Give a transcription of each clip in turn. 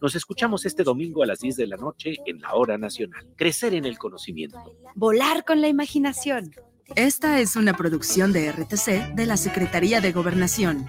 Nos escuchamos este domingo a las 10 de la noche en la Hora Nacional. Crecer en el conocimiento. Volar con la imaginación. Esta es una producción de RTC de la Secretaría de Gobernación.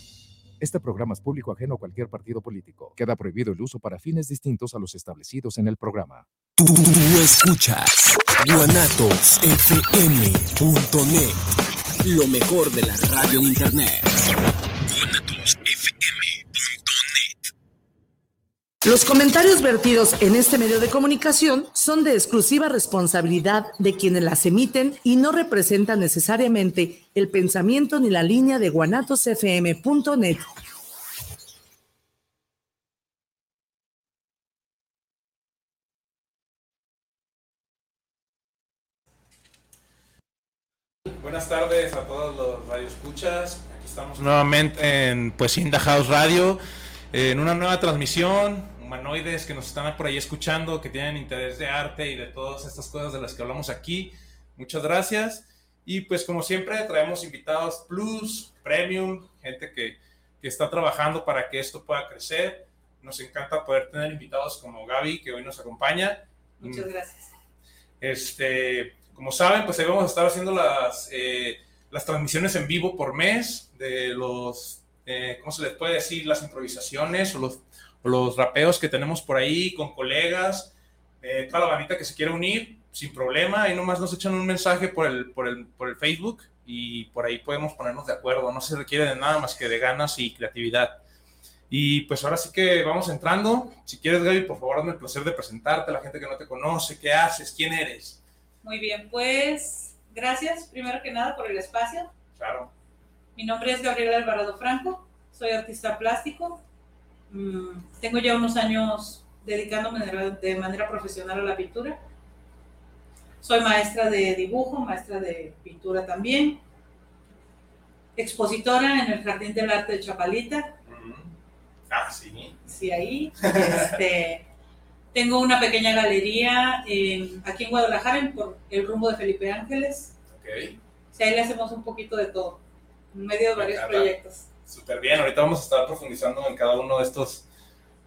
Este programa es público ajeno a cualquier partido político. Queda prohibido el uso para fines distintos a los establecidos en el programa. Tú, escuchas guanatosfm.net. Lo mejor de la radio en internet. Los comentarios vertidos en este medio de comunicación son de exclusiva responsabilidad de quienes las emiten y no representan necesariamente el pensamiento ni la línea de guanatosfm.net. Buenas tardes a todos los radioescuchas. Aquí estamos nuevamente en pues Inda House Radio en una nueva transmisión humanoides que nos están por ahí escuchando, que tienen interés de arte y de todas estas cosas de las que hablamos aquí. Muchas gracias. Y pues como siempre traemos invitados plus, premium, gente que, que está trabajando para que esto pueda crecer. Nos encanta poder tener invitados como Gaby, que hoy nos acompaña. Muchas gracias. Este, como saben, pues ahí vamos a estar haciendo las, eh, las transmisiones en vivo por mes de los, eh, ¿cómo se les puede decir? Las improvisaciones o los los rapeos que tenemos por ahí con colegas, eh, toda la bandita que se quiere unir, sin problema, ahí nomás nos echan un mensaje por el, por el, por el Facebook y por ahí podemos ponernos de acuerdo, no se requiere de nada más que de ganas y creatividad. Y pues ahora sí que vamos entrando. Si quieres, Gaby, por favor, dame el placer de presentarte a la gente que no te conoce, qué haces, quién eres. Muy bien, pues gracias primero que nada por el espacio. Claro. Mi nombre es Gabriela Alvarado Franco, soy artista plástico, Mm, tengo ya unos años dedicándome de, manera profesional a la pintura. Soy maestra de dibujo, maestra de pintura también, expositora en el Jardín del Arte de Chapalita. Ah, sí. Sí, ahí. Este, tengo una pequeña galería aquí en Guadalajara, por el rumbo de Felipe Ángeles. Ok. Sí, ahí le hacemos un poquito de todo, en medio de varios proyectos. Súper bien, ahorita vamos a estar profundizando en cada uno de estos,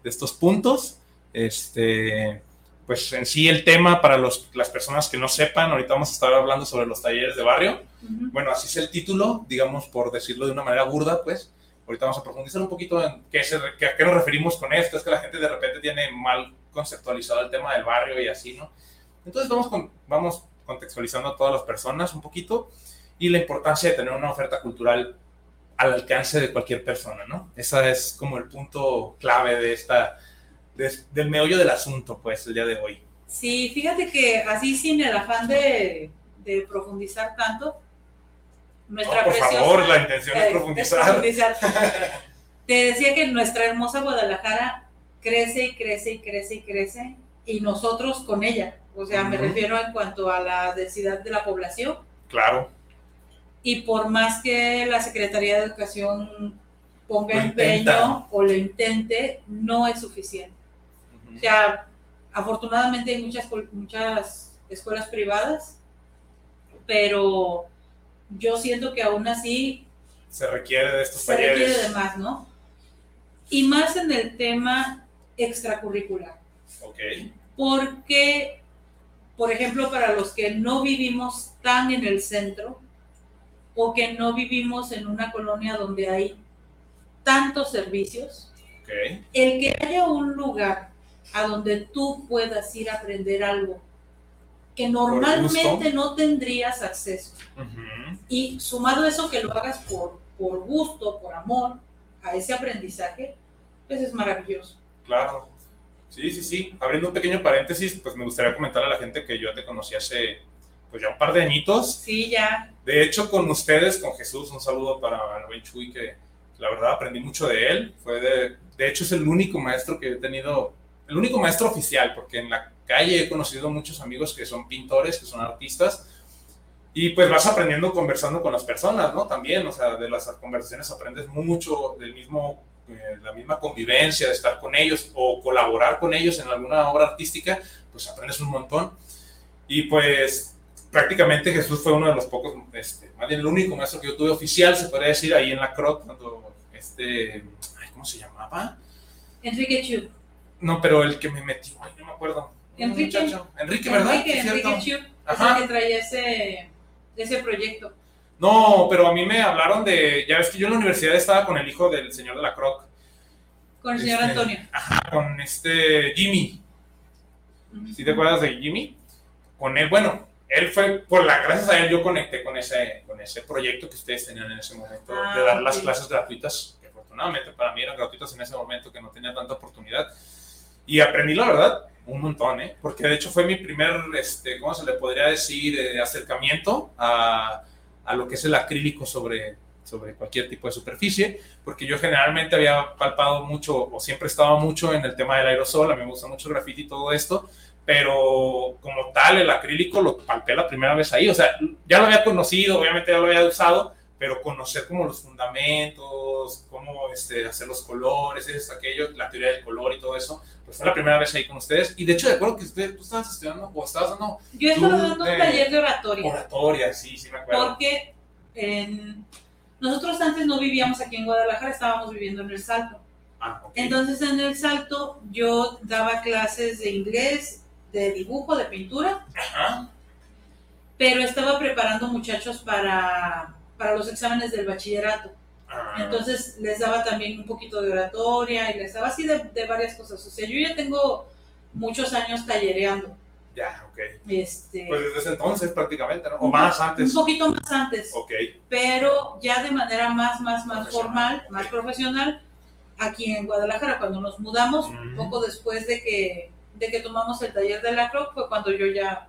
de estos puntos. Este, pues en sí el tema para los, las personas que no sepan, ahorita vamos a estar hablando sobre los talleres de barrio. Bueno, así es el título, digamos, por decirlo de una manera burda, pues. Ahorita vamos a profundizar un poquito en qué, se, qué, a qué nos referimos con esto. Es que la gente de repente tiene mal conceptualizado el tema del barrio y así, ¿no? Entonces vamos, con, vamos contextualizando a todas las personas un poquito y la importancia de tener una oferta cultural al alcance de cualquier persona, ¿no? Ese es como el punto clave de esta, del meollo del asunto, pues, el día de hoy. Sí, fíjate que así sin el afán de, profundizar tanto, nuestra por favor, la intención es profundizar. Te decía que nuestra hermosa Guadalajara crece y crece y crece y crece, y nosotros con ella. O sea, me refiero en cuanto a la densidad de la población. Claro y por más que la Secretaría de Educación ponga empeño o lo intente, no es suficiente. O sea, afortunadamente hay muchas, muchas escuelas privadas, pero yo siento que aún así... Se requiere de estos se Se requiere de más, ¿no? Y más en el tema extracurricular. Ok. Porque, por ejemplo, para los que no vivimos tan en el centro, o que no vivimos en una colonia donde hay tantos servicios, el que haya un lugar a donde tú puedas ir a aprender algo que normalmente no tendrías acceso. Y sumado a eso que lo hagas por, por gusto, por amor a ese aprendizaje, pues es maravilloso. Claro. Sí, sí, sí. Abriendo un pequeño paréntesis, pues me gustaría comentar a la gente que yo te conocí hace pues ya un par de añitos. Sí, ya. De hecho, con ustedes, con Jesús, un saludo para el buen Chuy, que la verdad aprendí mucho de él. Fue de, de hecho, es el único maestro que he tenido, el único maestro oficial, porque en la calle he conocido muchos amigos que son pintores, que son artistas, y pues vas aprendiendo conversando con las personas, ¿no? También, o sea, de las conversaciones aprendes mucho del mismo, eh, la misma convivencia, de estar con ellos o colaborar con ellos en alguna obra artística, pues aprendes un montón. Y pues prácticamente Jesús fue uno de los pocos, este, más bien el único maestro que yo tuve oficial, se podría decir, ahí en la CROC, cuando este, ay, ¿cómo se llamaba? Enrique Chu. No, pero el que me metió, ay, no me acuerdo. Enrique. Muchacho. Enrique, ¿verdad? Enrique, Enrique. Chu. Ajá. el que traía ese, ese proyecto. No, pero a mí me hablaron de, ya ves que yo en la universidad estaba con el hijo del señor de la Croc, Con el señor Este, Antonio. ajá, con este Jimmy. ¿Sí te acuerdas de Jimmy? Con él, bueno, él fue, por la, gracias a él yo conecté con ese, con ese proyecto que ustedes tenían en ese momento, Ah, de dar las clases gratuitas, que afortunadamente para mí eran gratuitas en ese momento, que no tenía tanta oportunidad. Y aprendí, la verdad, un montón, ¿eh? Porque de hecho fue mi primer, este, ¿cómo se le podría decir? Eh, acercamiento a, a lo que es el acrílico sobre, sobre cualquier tipo de superficie, porque yo generalmente había palpado mucho, o siempre estaba mucho en el tema del aerosol, a mí me gusta mucho el graffiti y todo esto, pero como tal el acrílico lo palpé la primera vez ahí, o sea, ya lo había conocido, obviamente ya lo había usado, pero conocer como los fundamentos, cómo este, hacer los colores, esto, aquello, la teoría del color y todo eso, pues fue la primera vez ahí con ustedes. Y de hecho, de acuerdo que usted, tú estabas estudiando o estabas dando Yo estaba dando un taller de oratoria. oratoria, sí, sí me acuerdo. Porque nosotros antes no vivíamos aquí en Guadalajara, estábamos viviendo en El Salto. Ah, ok. Entonces en El Salto yo daba clases de inglés, de dibujo, de pintura, Ajá. pero estaba preparando muchachos para, para los exámenes del bachillerato. Ah, Entonces les daba también un poquito de oratoria y les daba así de, de varias cosas. O sea, yo ya tengo muchos años tallereando. ya, ok. Este, Pues desde ese entonces prácticamente, ¿no? O más antes. Un poquito más antes. Ok. pero ya de manera más, más, más formal, más profesional, aquí en Guadalajara, cuando nos mudamos, poco después de que, de que tomamos el taller de la CROC, fue cuando yo ya,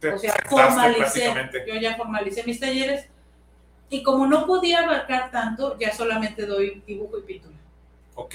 Te o sea, formalicé, yo ya formalicé mis talleres, y como no podía abarcar tanto, ya solamente doy dibujo y pintura. Ok,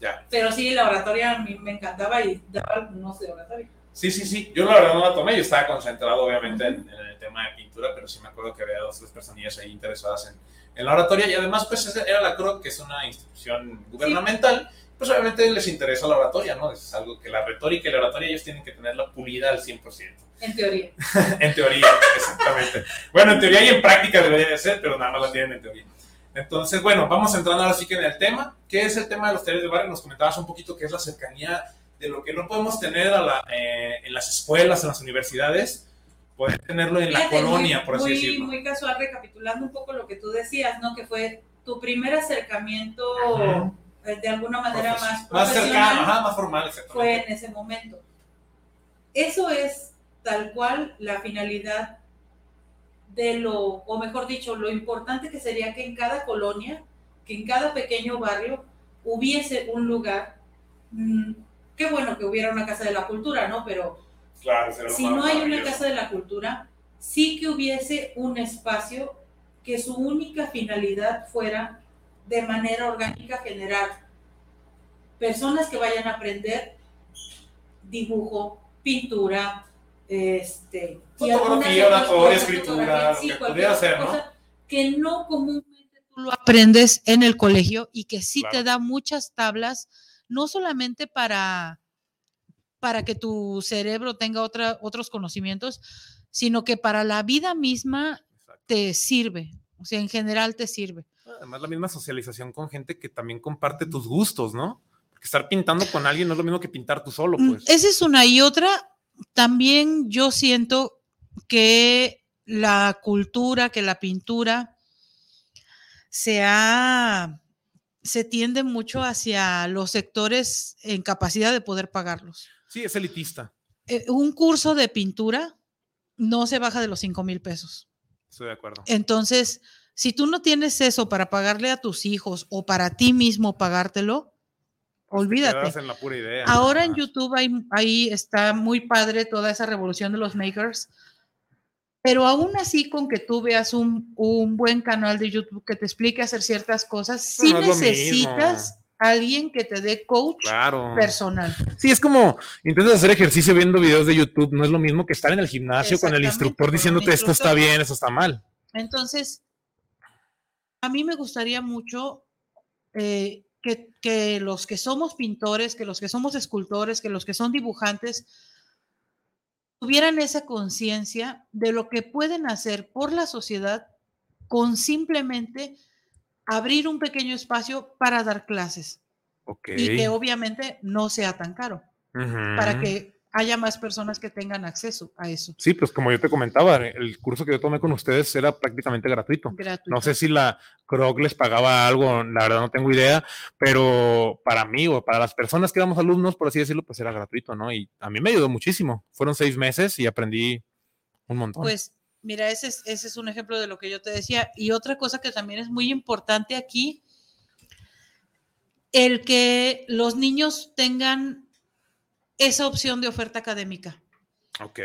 ya. Pero sí, la oratoria a mí me encantaba y daba algunos de oratoria. Sí, sí, sí. Yo la verdad no la tomé. Yo estaba concentrado, obviamente, en, en el tema de pintura, pero sí me acuerdo que había dos o tres personillas ahí interesadas en, en la oratoria. Y además, pues, era la CROC, que es una institución gubernamental. Pues, obviamente, les interesa la oratoria, ¿no? Es algo que la retórica y la oratoria ellos tienen que tenerla pulida al 100%. En teoría. en teoría, exactamente. Bueno, en teoría y en práctica debería de ser, pero nada más la tienen en teoría. Entonces, bueno, vamos entrando ahora sí que en el tema. ¿Qué es el tema de los talleres de barrio? Nos comentabas un poquito qué es la cercanía de lo que no podemos tener a la, eh, en las escuelas, en las universidades, poder tenerlo en la Fíjate, colonia, muy, por así muy, decirlo. Muy casual, recapitulando un poco lo que tú decías, ¿no? Que fue tu primer acercamiento Ajá. Eh, de alguna manera Profes- más más cercano, ajá, más formal, fue en ese momento. Eso es tal cual la finalidad de lo, o mejor dicho, lo importante que sería que en cada colonia, que en cada pequeño barrio hubiese un lugar, mm, qué bueno que hubiera una casa de la cultura, ¿no? Pero Claro, si no hay una casa de la cultura, sí que hubiese un espacio que su única finalidad fuera de manera orgánica generar personas que vayan a aprender dibujo, pintura, este, Fotografía, oratoria, escritura, sí, que pudiera ¿no? que no comúnmente tú lo aprendes en el colegio y que sí Claro. te da muchas tablas, no solamente para, para que tu cerebro tenga otra, otros conocimientos, sino que para la vida misma Exacto. te sirve, o sea, en general te sirve. Además, la misma socialización con gente que también comparte tus gustos, ¿no? Porque estar pintando con alguien no es lo mismo que pintar tú solo, Mm, pues. Esa es una. Y otra, también yo siento que la cultura, que la pintura se ha, se tiende mucho hacia los sectores en capacidad de poder pagarlos. Sí, es elitista. Eh, un curso de pintura no se baja de los 5 mil pesos. Estoy de acuerdo. Entonces, si tú no tienes eso para pagarle a tus hijos o para ti mismo pagártelo, olvídate. Quedas en la pura idea. Ahora en. YouTube ahí, ahí está muy padre toda esa revolución de los makers. Pero aún así, con que tú veas un, un buen canal de YouTube que te explique hacer ciertas cosas, sí no es lo necesitas alguien que te dé coach Claro. personal. Sí, es como intentas hacer ejercicio viendo videos de YouTube, no es lo mismo que estar en el gimnasio con el instructor diciéndote esto está bien, eso está mal. Entonces, a mí me gustaría mucho eh, que, que los que somos pintores, que los que somos escultores, que los que son dibujantes, tuvieran esa conciencia de lo que pueden hacer por la sociedad con simplemente abrir un pequeño espacio para dar clases. Y que obviamente no sea tan caro, para que haya más personas que tengan acceso a eso. Sí, pues como yo te comentaba, el curso que yo tomé con ustedes era prácticamente gratuito. Gratuito. No sé si la CROC les pagaba algo, la verdad no tengo idea, pero para mí o para las personas que éramos alumnos, por así decirlo, pues era gratuito, ¿no? Y a mí me ayudó muchísimo. Fueron seis meses y aprendí un montón. Pues mira, ese es, ese es un ejemplo de lo que yo te decía. Y otra cosa que también es muy importante aquí, el que los niños tengan esa opción de oferta académica. ok.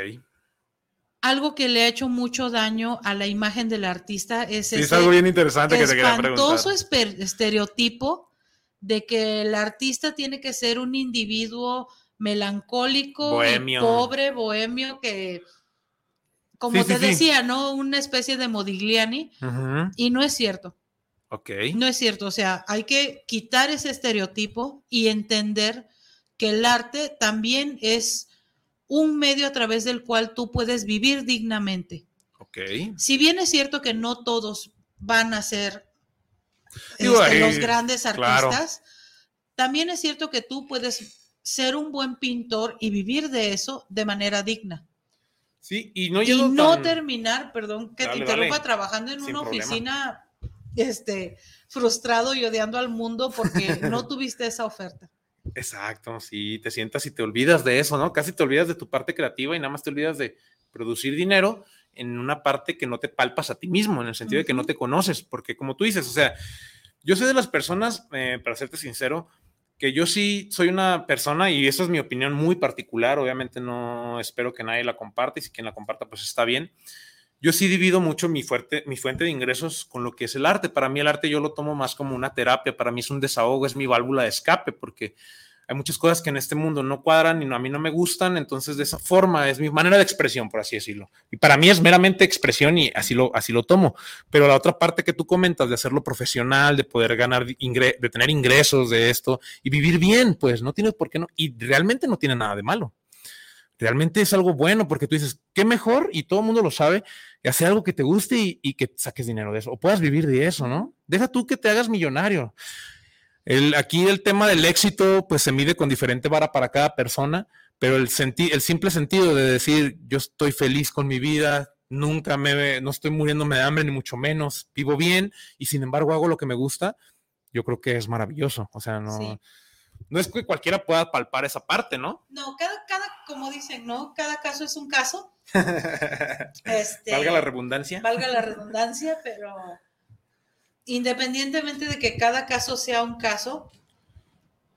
Algo que le ha hecho mucho daño a la imagen del artista es Sí, es ese algo bien interesante que te quería preguntar. estereotipo de que el artista tiene que ser un individuo melancólico, y pobre, bohemio, que, como Sí, te sí. decía, ¿no? Una especie de Modigliani. Ujú, Y no es cierto, Ok. no es cierto. O sea, hay que quitar ese estereotipo y entender que el arte también es un medio a través del cual tú puedes vivir dignamente. Ok. Si bien es cierto que no todos van a ser Digo, este, los grandes claro. artistas, también es cierto que tú puedes ser un buen pintor y vivir de eso de manera digna. Sí, y no y llego no tan- terminar, perdón, que Dale, te interrumpa dale. trabajando en Sin una problema. oficina este, frustrado y odiando al mundo porque no tuviste esa oferta. Exacto, sí, te sientas y te olvidas de eso, ¿no? Casi te olvidas de tu parte creativa y nada más te olvidas de producir dinero en una parte que no te palpas a ti mismo, en el sentido de que no te conoces, porque como tú dices, o sea, yo soy de las personas, eh, para serte sincero, que yo sí soy una persona, y esa es mi opinión muy particular, obviamente no espero que nadie la comparta, y si quien la comparta, pues está bien. Yo sí divido mucho mi, fuerte, mi fuente de ingresos con lo que es el arte. Para mí el arte yo lo tomo más como una terapia, para mí es un desahogo, es mi válvula de escape, porque hay muchas cosas que en este mundo no cuadran y a mí no me gustan, entonces de esa forma es mi manera de expresión, por así decirlo. Y para mí es meramente expresión y así lo, así lo tomo. Pero la otra parte que tú comentas de hacerlo profesional, de poder ganar, ingre- de tener ingresos de esto y vivir bien, pues no tienes por qué no, y realmente no tiene nada de malo. Realmente es algo bueno porque tú dices, qué mejor, y todo el mundo lo sabe, hacer algo que te guste y, que saques dinero de eso, o puedas vivir de eso, ¿no? Deja tú que te hagas millonario. El, aquí el tema del éxito, pues se mide con diferente vara para cada persona, pero el, senti el simple sentido de decir, yo estoy feliz con mi vida, nunca me, no estoy muriéndome de hambre, ni mucho menos, vivo bien, y sin embargo hago lo que me gusta, yo creo que es maravilloso. O sea, no. No es que cualquiera pueda palpar esa parte, ¿no? No, cada, cada, como dicen, ¿no? Cada caso es un caso. Este, Valga la redundancia. valga la redundancia, pero independientemente de que cada caso sea un caso,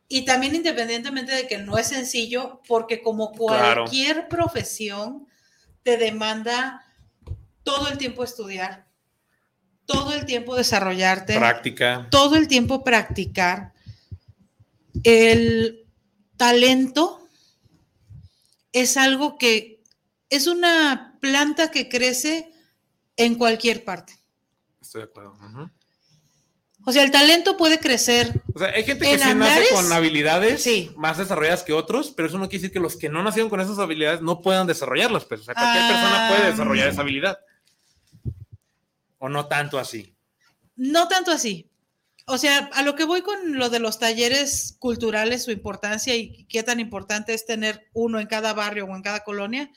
y también independientemente de que no es sencillo, porque como Claro. cualquier profesión te demanda todo el tiempo estudiar, todo el tiempo desarrollarte, Práctica. todo el tiempo practicar. El talento es algo que es una planta que crece en cualquier parte. Estoy de acuerdo. O sea, el talento puede crecer. O sea, hay gente que sí nace con habilidades sí. más desarrolladas que otros, pero eso no quiere decir que los que no nacieron con esas habilidades no puedan desarrollarlas. Pues, o sea, cualquier persona puede Ah. desarrollar esa habilidad. O no tanto así. No tanto así. O sea, a lo que voy con lo de los talleres culturales, su importancia y qué tan importante es tener uno en cada barrio o en cada colonia,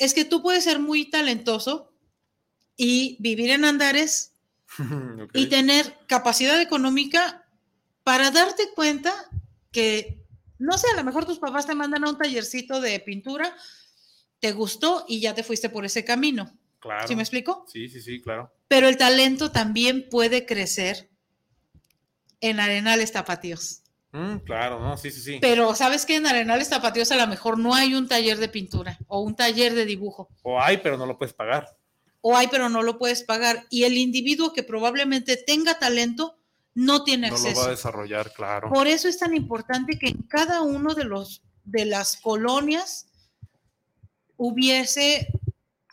es que tú puedes ser muy talentoso y vivir en Andares y tener capacidad económica para darte cuenta que, no sé, a lo mejor tus papás te mandan a un tallercito de pintura, te gustó y ya te fuiste por ese camino. Claro. ¿Sí me explico? Sí, sí, sí, claro. Pero el talento también puede crecer en Arenales Tapatíos. Mm, claro, no, sí, sí, sí. Pero sabes que en Arenales Tapatíos a lo mejor no hay un taller de pintura o un taller de dibujo. O hay, pero no lo puedes pagar. O hay, pero no lo puedes pagar. Y el individuo que probablemente tenga talento no tiene No acceso. lo va a desarrollar, claro. Por eso es tan importante que en cada uno de los de las colonias hubiese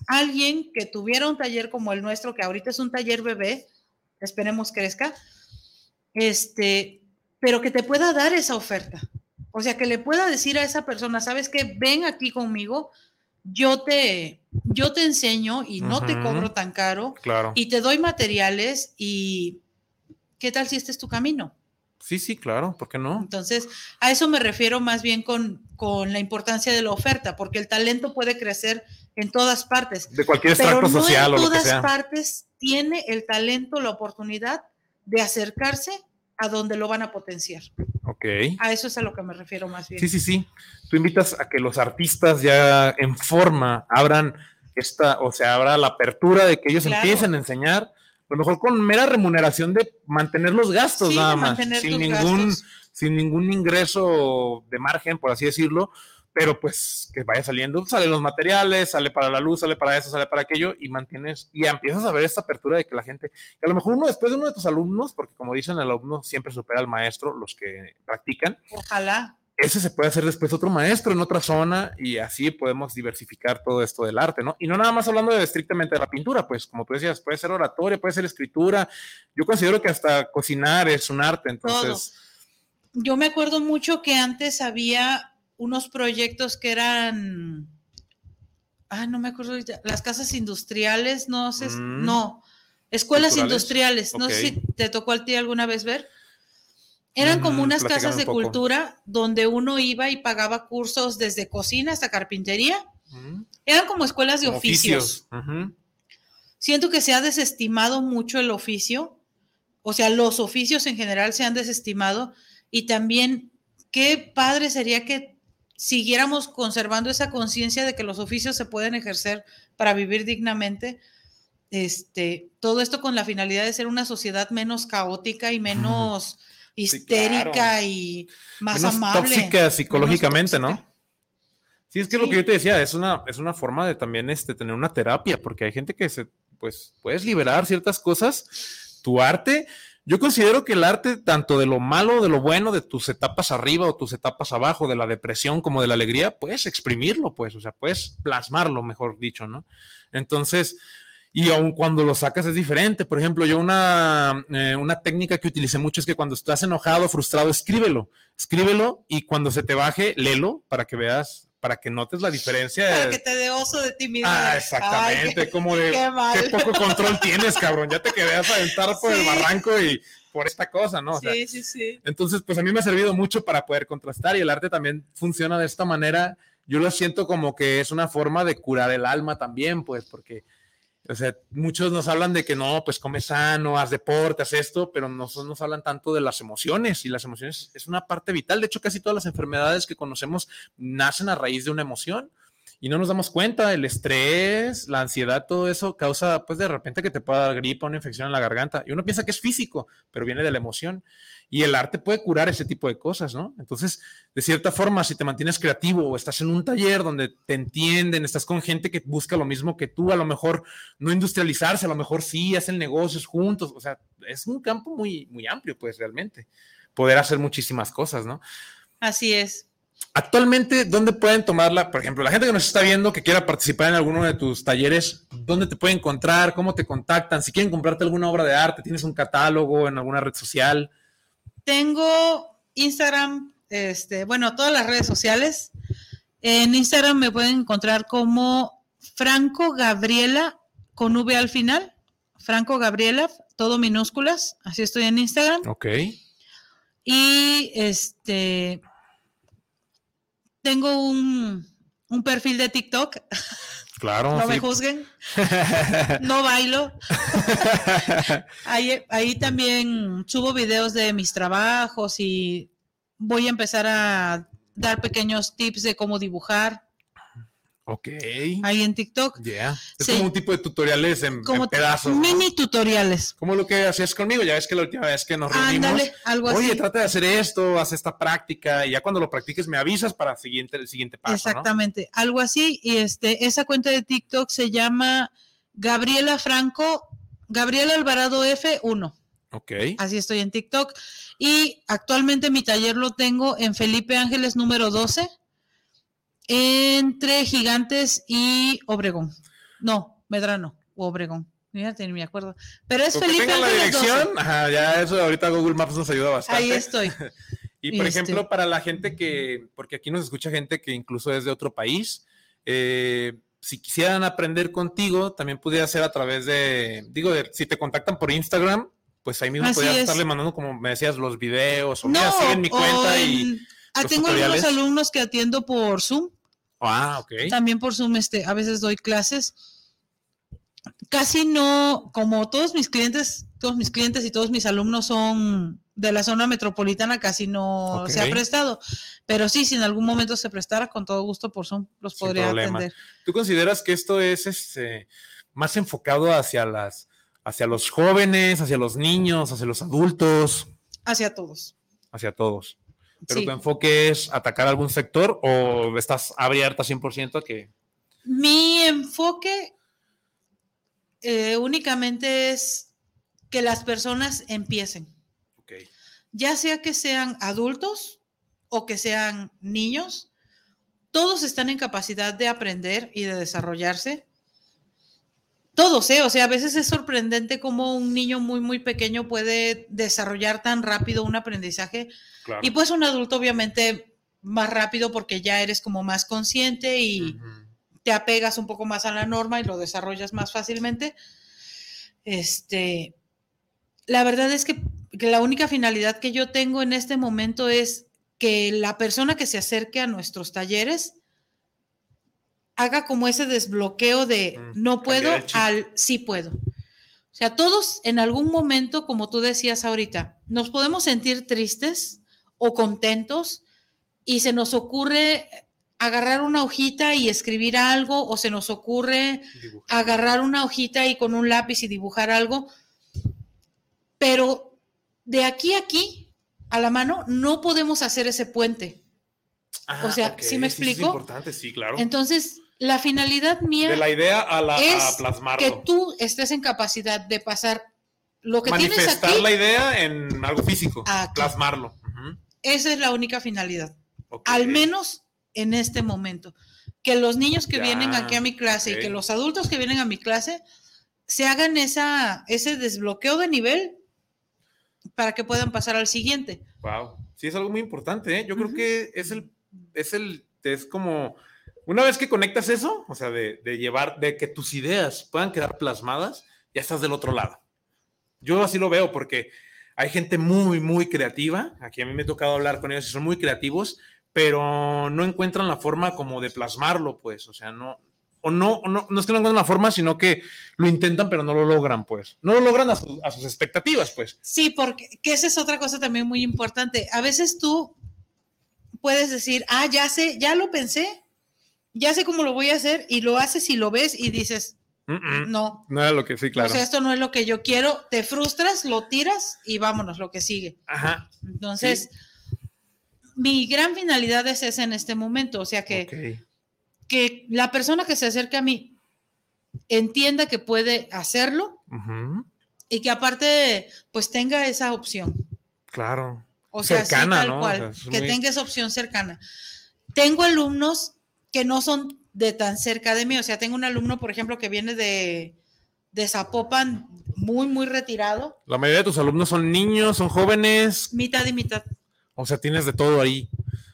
alguien que tuviera un taller como el nuestro, que ahorita es un taller bebé, esperemos crezca, este, pero que te pueda dar esa oferta. O sea, que le pueda decir a esa persona, sabes que ven aquí conmigo, yo te, yo te enseño y no te cobro tan caro Claro. y te doy materiales y ¿qué tal si este es tu camino? Sí, sí, claro, ¿por qué no? Entonces, a eso me refiero más bien con, con la importancia de la oferta, porque el talento puede crecer en todas partes. De cualquier pero extracto no social en o lo que todas sea. partes tiene el talento la oportunidad de acercarse a donde lo van a potenciar. Ok. A eso es a lo que me refiero más bien. Sí, sí, sí. Tú invitas a que los artistas ya en forma abran esta, o sea, abra la apertura de que ellos Claro. empiecen a enseñar, a lo mejor con mera remuneración de mantener los gastos Sí, nada más, sin ningún, gastos. sin ningún ingreso de margen, por así decirlo, pero pues que vaya saliendo, salen los materiales, sale para la luz, sale para eso, sale para aquello, y mantienes, y empiezas a ver esta apertura de que la gente, que a lo mejor uno después de uno de tus alumnos, porque como dicen, el alumno siempre supera al maestro, los que practican, Ojalá. ese se puede hacer después otro maestro en otra zona y así podemos diversificar todo esto del arte, ¿no? Y no nada más hablando de estrictamente de la pintura, pues como tú decías, puede ser oratoria, puede ser escritura. Yo considero que hasta cocinar es un arte, entonces, Yo me acuerdo mucho que antes había unos proyectos que eran, ah, no me acuerdo ahorita, las casas industriales, no sé, Mm. no, escuelas ¿Culturales? industriales, no sé si te tocó a ti alguna vez ver. Eran como Mm, unas platícame casas de cultura donde uno iba y pagaba cursos desde cocina hasta carpintería. mm, Eran como escuelas de como oficios. Siento que se ha desestimado mucho el oficio, o sea, los oficios en general se han desestimado y también qué padre sería que siguiéramos conservando esa conciencia de que los oficios se pueden ejercer para vivir dignamente. Este, todo esto con la finalidad de ser una sociedad menos caótica y menos histérica claro. y más Menos amable. tóxica psicológicamente, menos ¿no? Sí, es que lo que yo te decía, es una, es una forma de también este, tener una terapia, porque hay gente que se, pues, puedes liberar ciertas cosas. Tu arte, yo considero que el arte, tanto de lo malo, de lo bueno, de tus etapas arriba o tus etapas abajo, de la depresión como de la alegría, puedes exprimirlo, pues, o sea, puedes plasmarlo, mejor dicho, ¿no? Entonces, y aun cuando lo sacas es diferente. Por ejemplo, yo una, eh, una técnica que utilicé mucho es que cuando estás enojado, frustrado, escríbelo. Escríbelo y cuando se te baje, léelo para que veas, para que notes la diferencia. Para de- que te dé oso de ti mismo. Ah, Ay, exactamente, qué- como de qué mal. qué poco control tienes, cabrón. Ya te querías aventar por el Sí. barranco y por esta cosa, ¿no? O sea, Sí, sí, sí. entonces, pues a mí me ha servido mucho para poder contrastar y el arte también funciona de esta manera. Yo lo siento como que es una forma de curar el alma también, pues, porque, o sea, muchos nos hablan de que no, pues come sano, haz deporte, haz esto, pero no nos hablan tanto de las emociones y las emociones es una parte vital. De hecho, casi todas las enfermedades que conocemos nacen a raíz de una emoción y no nos damos cuenta. El estrés, la ansiedad, todo eso causa, pues, de repente que te pueda dar gripa, una infección en la garganta y uno piensa que es físico, pero viene de la emoción. Y el arte puede curar ese tipo de cosas, ¿no? Entonces, de cierta forma, si te mantienes creativo o estás en un taller donde te entienden, estás con gente que busca lo mismo que tú, a lo mejor no industrializarse, a lo mejor sí hacen negocios juntos, o sea, es un campo muy, muy amplio, pues realmente, poder hacer muchísimas cosas, ¿no? Así es. Actualmente, ¿dónde pueden tomarla? Por ejemplo, la gente que nos está viendo que quiera participar en alguno de tus talleres, ¿dónde te pueden encontrar? ¿Cómo te contactan? Si quieren comprarte alguna obra de arte, ¿tienes un catálogo en alguna red social? Tengo Instagram, este, bueno, todas las redes sociales. En Instagram me pueden encontrar como Franco Gabriela con V al final. Franco Gabriela, todo minúsculas. Así estoy en Instagram. Ok. Y este tengo un, un perfil de TikTok. Claro. no me juzguen. No bailo. Ahí, ahí también subo videos de mis trabajos y voy a empezar a dar pequeños tips de cómo dibujar. Ok. Ahí en TikTok. Yeah. Es Sí. como un tipo de tutoriales en, en Como pedazos. ¿no? mini tutoriales. Como lo que hacías conmigo, ya ves que la última vez que nos reunimos. Ándale, algo así. Oye, trata de hacer esto, haz esta práctica, y ya cuando lo practiques me avisas para siguiente, el siguiente paso. ¿no? Exactamente, algo así. Y este, esa cuenta de TikTok se llama Gabriela Franco, Gabriela Alvarado F1. Ok. Así estoy en TikTok. Y actualmente mi taller lo tengo en Felipe Ángeles número 12, entre Gigantes y Obregón. No, Medrano o Obregón. Fíjate, ni me acuerdo. Pero es Con que Felipe la Ángeles 12. dirección, ajá, ya eso ahorita Google Maps nos ayuda bastante. Ahí estoy. Y por Este. ejemplo, para la gente que, porque aquí nos escucha gente que incluso es de otro país, eh, si quisieran aprender contigo, también pudiera ser a través de, digo, de- si te contactan por Instagram, pues ahí mismo podrías es. estarle mandando, como me decías, los videos, o mira, siguen mi o cuenta y... ah, tengo algunos alumnos que atiendo por Zoom. Ah, ok. También por Zoom, este, a veces doy clases. Casi no, como todos mis clientes, todos mis clientes y todos mis alumnos son de la zona metropolitana, casi no se ha prestado. Pero sí, si en algún momento se prestara, con todo gusto por Zoom los Sin podría problema. atender. ¿Tú consideras que esto es este, más enfocado hacia las hacia los jóvenes, hacia los niños, hacia los adultos, Hacia todos. hacia todos? ¿Pero Sí. tu enfoque es atacar algún sector o estás abierta 100% a que Mi enfoque eh, únicamente es que las personas empiecen. Ya sea que sean adultos o que sean niños, todos están en capacidad de aprender y de desarrollarse. Todos, ¿eh? O sea, a veces es sorprendente cómo un niño muy, muy pequeño puede desarrollar tan rápido un aprendizaje Claro. y pues un adulto obviamente más rápido porque ya eres como más consciente y te apegas un poco más a la norma y lo desarrollas más fácilmente. Este, la verdad es que, que la única finalidad que yo tengo en este momento es que la persona que se acerque a nuestros talleres haga como ese desbloqueo de no puedo al sí puedo. O sea, todos en algún momento, como tú decías ahorita, nos podemos sentir tristes o contentos y se nos ocurre agarrar una hojita y escribir algo o se nos ocurre agarrar una hojita y con un lápiz y dibujar algo, pero de aquí a aquí, a la mano, no podemos hacer ese puente. o sea, Ah, ¿sí me Es explico? importante, sí, claro. Entonces, la finalidad mía de la idea a, la, es a que tú estés en capacidad de pasar lo que tienes Manifestar aquí, la idea en algo físico, Aquí. plasmarlo. Esa es la única finalidad. Al menos en este momento. Que los niños que Ya, vienen aquí a mi clase y que los adultos que vienen a mi clase se hagan esa, ese desbloqueo de nivel para que puedan pasar al siguiente. Wow. Sí, es algo muy importante, ¿eh? Yo creo que es el, es el, es como, una vez que conectas eso, o sea, de, llevar, de que tus ideas puedan quedar plasmadas, ya estás del otro lado. Yo así lo veo porque hay gente muy, muy creativa. Aquí a mí me ha tocado hablar con ellos y son muy creativos, pero no encuentran la forma como de plasmarlo, pues. O sea, no, o no, no, no es que no encuentren la forma, sino que lo intentan, pero no lo logran, pues. No lo logran a sus expectativas, pues. Sí, porque que esa es otra cosa también muy importante. A veces tú puedes decir, ah, ya sé, ya lo pensé, ya sé cómo lo voy a hacer, y lo haces y lo ves y dices, no, No era lo que sí, claro. o sea, esto no es lo que yo quiero, te frustras, lo tiras y vámonos, lo que sigue. Ajá. Entonces, mi gran finalidad es esa en este momento, o sea, que, que la persona que se acerca a mí entienda que puede hacerlo Ujú. y que aparte, pues tenga esa opción. Claro. O sea, sí, Cercana, tal ¿no? O cual, sea, es que muy- tenga esa opción cercana. Tengo alumnos que no son de tan cerca de mí, o sea, tengo un alumno, por ejemplo, que viene de, de Zapopan, muy, muy retirado, La mayoría de tus alumnos son niños, son jóvenes, mitad y mitad. o sea, tienes de todo ahí.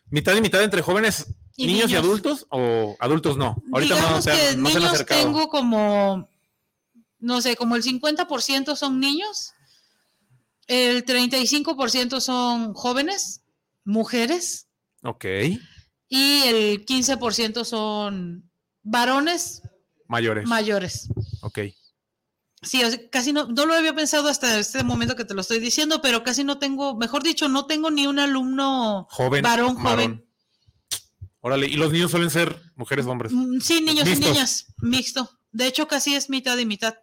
Mitad y mitad entre jóvenes, Y niños, y adultos, o adultos no. Ahorita no, Digamos se, que no se han niños acercado. tengo como, no sé, como el 50% son niños, el 35% son jóvenes, mujeres, Ok, y el 15% son varones mayores. mayores. ok. Sí, o sea, casi no, no lo había pensado hasta este momento que te lo estoy diciendo, pero casi no tengo, mejor dicho, no tengo ni un alumno Joven, varón joven. Órale, y los niños suelen ser mujeres o hombres. Mm, Sí, niños Mixtos. y niñas, mixto. De hecho, casi es mitad y mitad.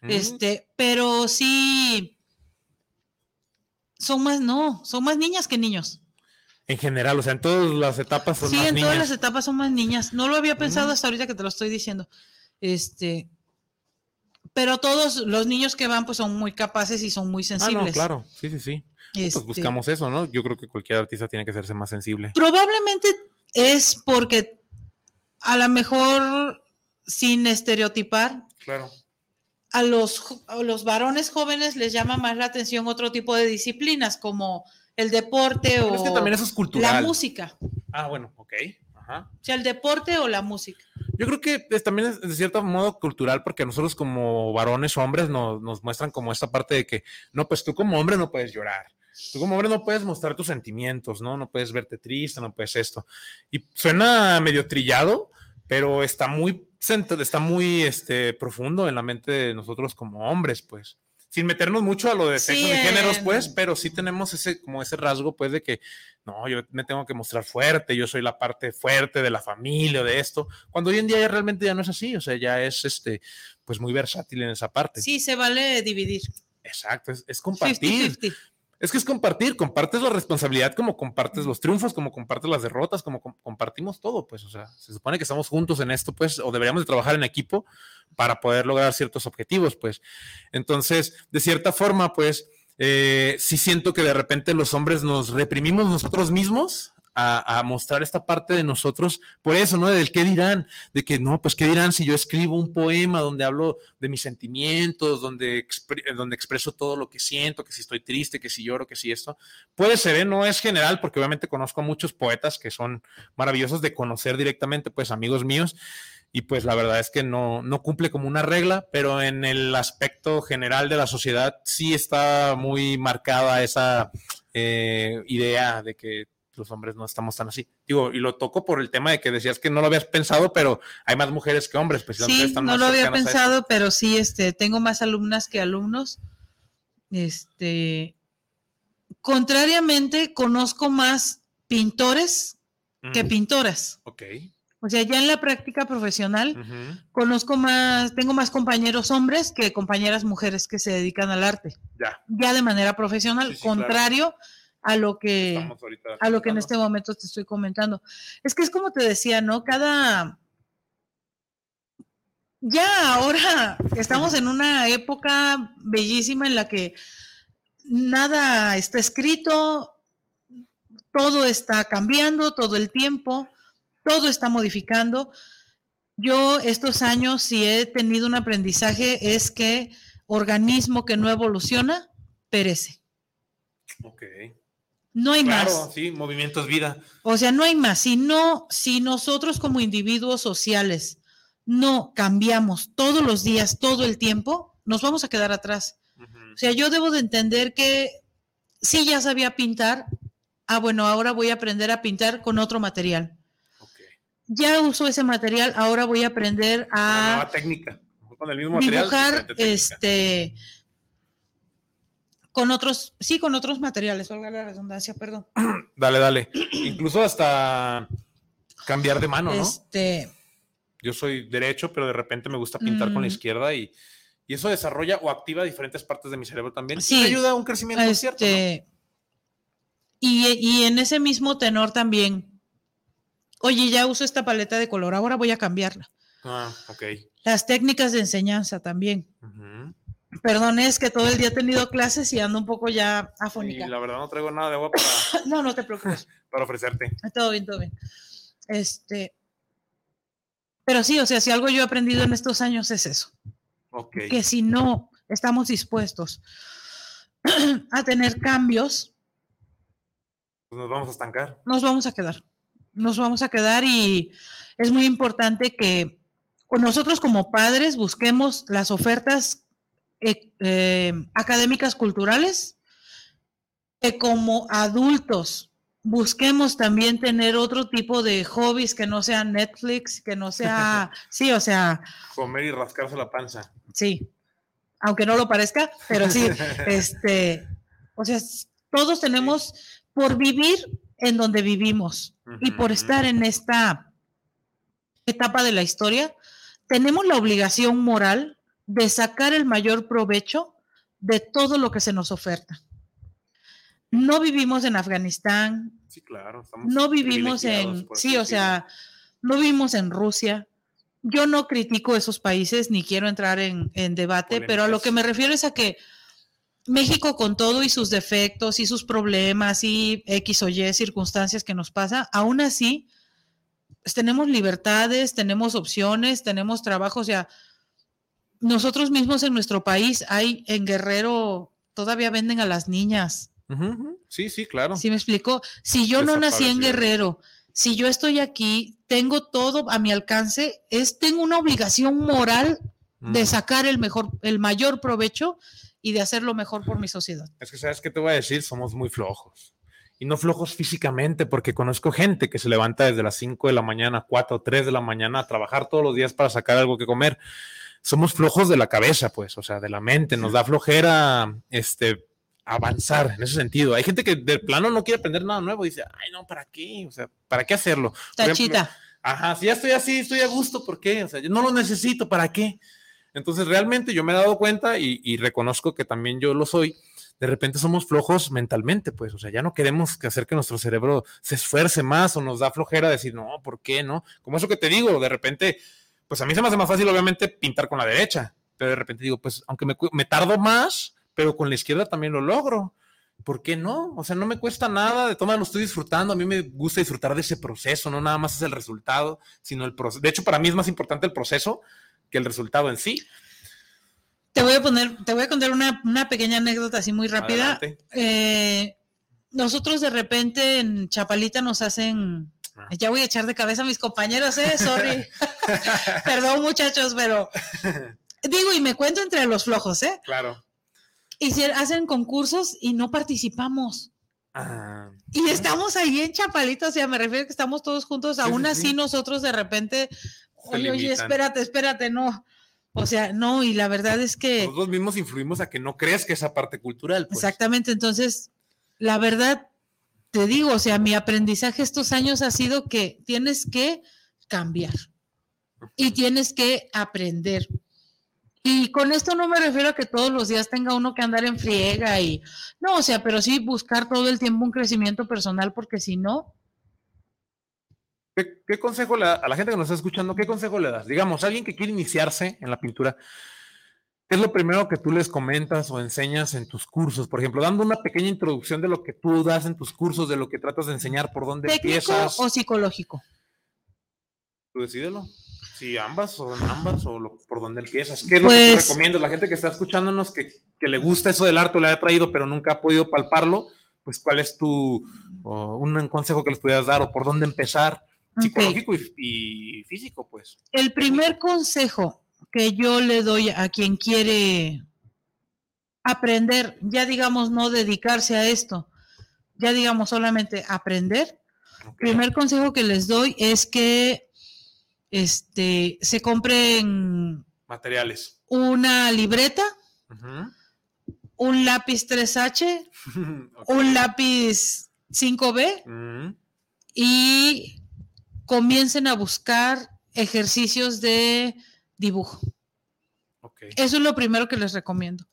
Mm. Este, pero sí son más, no, son más niñas que niños. En general, o sea, en todas las etapas son Sí, más en niñas. todas las etapas son más niñas. No lo había pensado hasta ahorita que te lo estoy diciendo. Este, pero todos los niños que van, pues son muy capaces y son muy Ah, sensibles. no, claro, sí, sí, sí. Este, Pues buscamos eso, ¿no? Yo creo que cualquier artista tiene que hacerse más sensible. Probablemente es porque a lo mejor sin estereotipar, Claro. a los, a los varones jóvenes les llama más la atención otro tipo de disciplinas como el deporte o es que también eso es cultural. la música. Ah, bueno, ok. Ajá. O sea, el deporte o la música. Yo creo que es- también es de cierto modo cultural porque nosotros como varones o hombres nos, nos muestran como esta parte de que, no, pues tú como hombre no puedes llorar. Tú como hombre no puedes mostrar tus sentimientos, ¿no? No puedes verte triste, no puedes esto. Y suena medio trillado, pero está muy, está muy este, profundo en la mente de nosotros como hombres, pues. Sin meternos mucho a lo de Sí, sexos y géneros, en- pues, pero sí tenemos ese, como ese rasgo, pues, de que no, yo me tengo que mostrar fuerte, yo soy la parte fuerte de la familia o de esto, cuando hoy en día ya realmente ya no es así, o sea, ya es este, pues muy versátil en esa parte. Sí, se vale dividir. Exacto, es, es compartir. 50-50. Es que es compartir, compartes la responsabilidad como compartes los triunfos, como compartes las derrotas, como com- compartimos todo, pues, o sea, se supone que estamos juntos en esto, pues, o deberíamos de trabajar en equipo para poder lograr ciertos objetivos, pues. Entonces, de cierta forma, pues, eh, sí siento que de repente los hombres nos reprimimos nosotros mismos a, mostrar esta parte de nosotros, por eso, ¿no? Del qué dirán, de que no, pues qué dirán si yo escribo un poema donde hablo de mis sentimientos, donde, donde expreso todo lo que siento, que si estoy triste, que si lloro, que si esto. Puede ser, ¿eh? no es general, porque obviamente conozco a muchos poetas que son maravillosos de conocer directamente, pues amigos míos, y pues la verdad es que no, no cumple como una regla, pero en el aspecto general de la sociedad sí está muy marcada esa eh, idea de que los hombres no estamos tan así. Digo, y lo toco por el tema de que decías que no lo habías pensado, pero hay más mujeres que hombres, pues Sí, están no lo había pensado, pero sí, este, tengo más alumnas que alumnos. Este, contrariamente, conozco más pintores que pintoras. Ok. O sea, ya en la práctica profesional conozco más, tengo más compañeros hombres que compañeras mujeres que se dedican al arte, Ya. ya de manera profesional, Sí, sí, claro. A lo que a lo que en este momento te estoy comentando. Es que es como te decía, ¿no? Cada... Ya ahora estamos en una época bellísima en la que nada está escrito, todo está cambiando todo el tiempo, todo está modificando. Yo estos años si he tenido un aprendizaje es que organismo que no evoluciona, perece. No hay más. Claro, sí, movimientos vida. O sea, no hay más. Si no, si nosotros como individuos sociales no cambiamos todos los días, todo el tiempo, nos vamos a quedar atrás. O sea, yo debo de entender que sí ya sabía pintar, ah, bueno, ahora voy a aprender a pintar con otro material. Ya uso ese material, ahora voy a aprender Una a nueva técnica. Con el mismo material. dibujar, técnica. Con otros, sí, con otros materiales, valga la redundancia, perdón. Dale, dale. Incluso hasta cambiar de mano, ¿no? Este, Yo soy derecho, pero de repente me gusta pintar con la Mm. izquierda y, y eso desarrolla o activa diferentes partes de mi cerebro también. Sí. Y ayuda a un crecimiento cierto. ¿no? Este, y, y en ese mismo tenor también, oye, ya uso esta paleta de color, ahora voy a cambiarla. Ah, ok. Las técnicas de enseñanza también. Perdón, es que todo el día he tenido clases y ando un poco ya Y afónica. la verdad no traigo nada de agua para, No, no te preocupes. para ofrecerte. Todo bien, todo bien. Este, pero sí, o sea, si algo yo he aprendido en estos años es eso, Ok. que si no estamos dispuestos a tener cambios, Pues nos vamos a estancar. nos vamos a quedar. Nos vamos a quedar y es muy importante que nosotros como padres busquemos las ofertas eh, eh, académicas culturales, que como adultos busquemos también tener otro tipo de hobbies que no sea Netflix, que no sea, sí, o sea, Comer y rascarse la panza. sí, aunque no lo parezca, pero sí, este, o sea, todos tenemos por vivir en donde vivimos y por estar en esta etapa de la historia, tenemos la obligación moral de sacar el mayor provecho de todo lo que se nos oferta. No vivimos en Afganistán, Sí, claro. no vivimos en, sí, o sea, no vivimos en Rusia. Yo no critico esos países ni quiero entrar en, en debate, pero a lo que me refiero es a que México con todo y sus defectos y sus problemas y X o Y circunstancias que nos pasa, aún así pues, tenemos libertades, tenemos opciones, tenemos trabajo, o sea, nosotros mismos en nuestro país hay en Guerrero todavía venden a las niñas. Sí, sí, claro. ¿Sí me explico? Si yo no nací en. Guerrero, si yo estoy aquí, tengo todo a mi alcance, es tengo una obligación moral de sacar el mejor, el mayor provecho y de hacer lo mejor por mi sociedad. Es que, ¿sabes qué te voy a decir? Somos muy flojos. Y no flojos físicamente, porque conozco gente que se levanta desde las 5 de la mañana, 4 3 de la mañana a trabajar todos los días para sacar algo que comer. Somos flojos de la cabeza, pues, o sea, de la mente. Nos da flojera este, avanzar en ese sentido. Hay gente que de plano no quiere aprender nada nuevo. Dice, ay, no, ¿para qué? O sea, ¿para qué hacerlo? Ejemplo, Tachita. Ajá, si ya estoy así, estoy a gusto, ¿por qué? O sea, yo no lo necesito, ¿para qué? Entonces, realmente yo me he dado cuenta y, y reconozco que también yo lo soy. De repente somos flojos mentalmente, pues, o sea, ya no queremos que hacer que nuestro cerebro se esfuerce más o nos da flojera decir, no, ¿por qué no? Como eso que te digo, de repente, pues a mí se me hace más fácil, obviamente, pintar con la derecha, pero de repente digo, pues, aunque me, me tardo más, pero con la izquierda también lo logro. ¿Por qué no? O sea, no me cuesta nada, de todas lo estoy disfrutando. A mí me gusta disfrutar de ese proceso, no nada más es el resultado, sino el proceso. De hecho, para mí es más importante el proceso que el resultado en sí. Te voy a poner, te voy a contar una, una pequeña anécdota así muy rápida. Eh, nosotros de repente en Chapalita nos hacen. Ya voy a echar de cabeza a mis compañeros, eh, sorry. Perdón muchachos, pero digo y me cuento entre los flojos, eh. Claro. Y se hacen concursos y no participamos. Ah, Y estamos ahí en Chapalita, o sea, me refiero que estamos todos juntos, Sí, aún sí, así sí. nosotros de repente, oye, oye, espérate, espérate, no. O sea, no, y la verdad es que... nosotros mismos influimos a que no crezca esa parte cultural. Pues. Exactamente, entonces, la verdad, te digo, o sea, mi aprendizaje estos años ha sido que tienes que cambiar y tienes que aprender. Y con esto no me refiero a que todos los días tenga uno que andar en friega y, no, o sea, pero sí buscar todo el tiempo un crecimiento personal, porque si no, ¿Qué, qué consejo le da a la gente que nos está escuchando? ¿Qué consejo le das? Digamos, alguien que quiere iniciarse en la pintura, ¿qué es lo primero que tú les comentas o enseñas en tus cursos? Por ejemplo, dando una pequeña introducción de lo que tú das en tus cursos, de lo que tratas de enseñar, por dónde técnico empiezas. o psicológico. Tú decídelo. Si ambas o ambas o lo- por dónde empiezas. ¿Qué es lo que Pues- te recomiendo? La gente que está escuchándonos que, que le gusta eso del arte o le ha traído, pero nunca ha podido palparlo, pues ¿cuál es tu o un consejo que les pudieras dar o por dónde empezar? Psicológico y, y físico, pues. El primer consejo que yo le doy a quien quiere aprender, ya digamos no dedicarse a esto, ya digamos solamente aprender, primer consejo que les doy es que este se compren Materiales. una libreta, un lápiz 3H, un lápiz 5B Mm, y comiencen a buscar ejercicios de dibujo. Eso es lo primero que les recomiendo.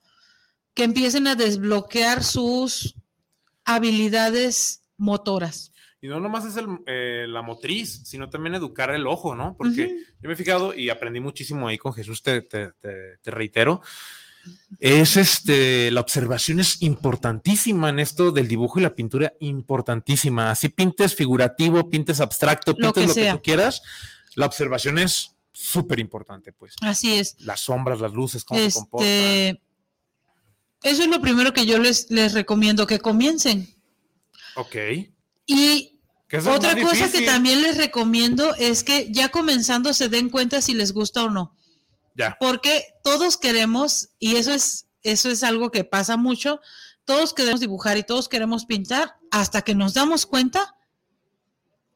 Que empiecen a desbloquear sus habilidades motoras. Y no nomás es el, eh, la motriz, sino también educar el ojo, ¿no? Porque yo me he fijado y aprendí muchísimo ahí con Jesús, te, te- te- te reitero. Es este, la observación es importantísima en esto del dibujo y la pintura, importantísima. Así pintes figurativo, pintes abstracto, Lo pintes que lo que, tú quieras, la observación es súper importante, pues. Así es. Las sombras, las luces, cómo se comportan. Este, eso es lo primero que yo les, les recomiendo, que comiencen. Ok. Y otra cosa que también les recomiendo es que ya comenzando se den cuenta si les gusta o no. Ya. Porque todos queremos, y eso es, eso es algo que pasa mucho, todos queremos dibujar y todos queremos pintar hasta que nos damos cuenta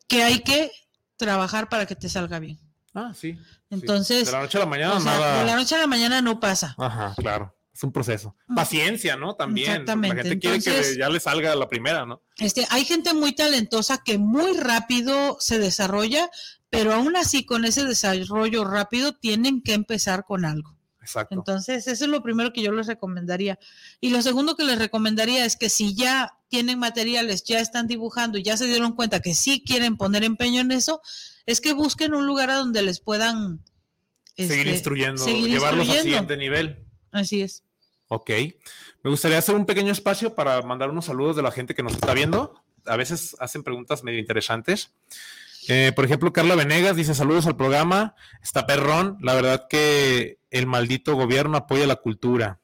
que hay que trabajar para que te salga bien. Ah, sí. Sí. Entonces, De la noche a la mañana o sea, nada. de la noche a la mañana no pasa. Ajá, claro. es un proceso. Paciencia, ¿no? También. La Exactamente. gente quiere Entonces- que ya le salga la primera, ¿no? Este, hay gente muy talentosa que muy rápido se desarrolla, pero aún así con ese desarrollo rápido tienen que empezar con algo. Exacto. Entonces, eso es lo primero que yo les recomendaría. Y lo segundo que les recomendaría es que si ya tienen materiales, ya están dibujando y ya se dieron cuenta que sí quieren poner empeño en eso, es que busquen un lugar a donde les puedan seguir este, instruyendo, seguir llevarlos al siguiente nivel. Así es. Ok. Me gustaría hacer un pequeño espacio para mandar unos saludos de la gente que nos está viendo. A veces hacen preguntas medio interesantes. Eh, por ejemplo, Carla Venegas dice saludos al programa. Está perrón. La verdad que el maldito gobierno apoya la cultura.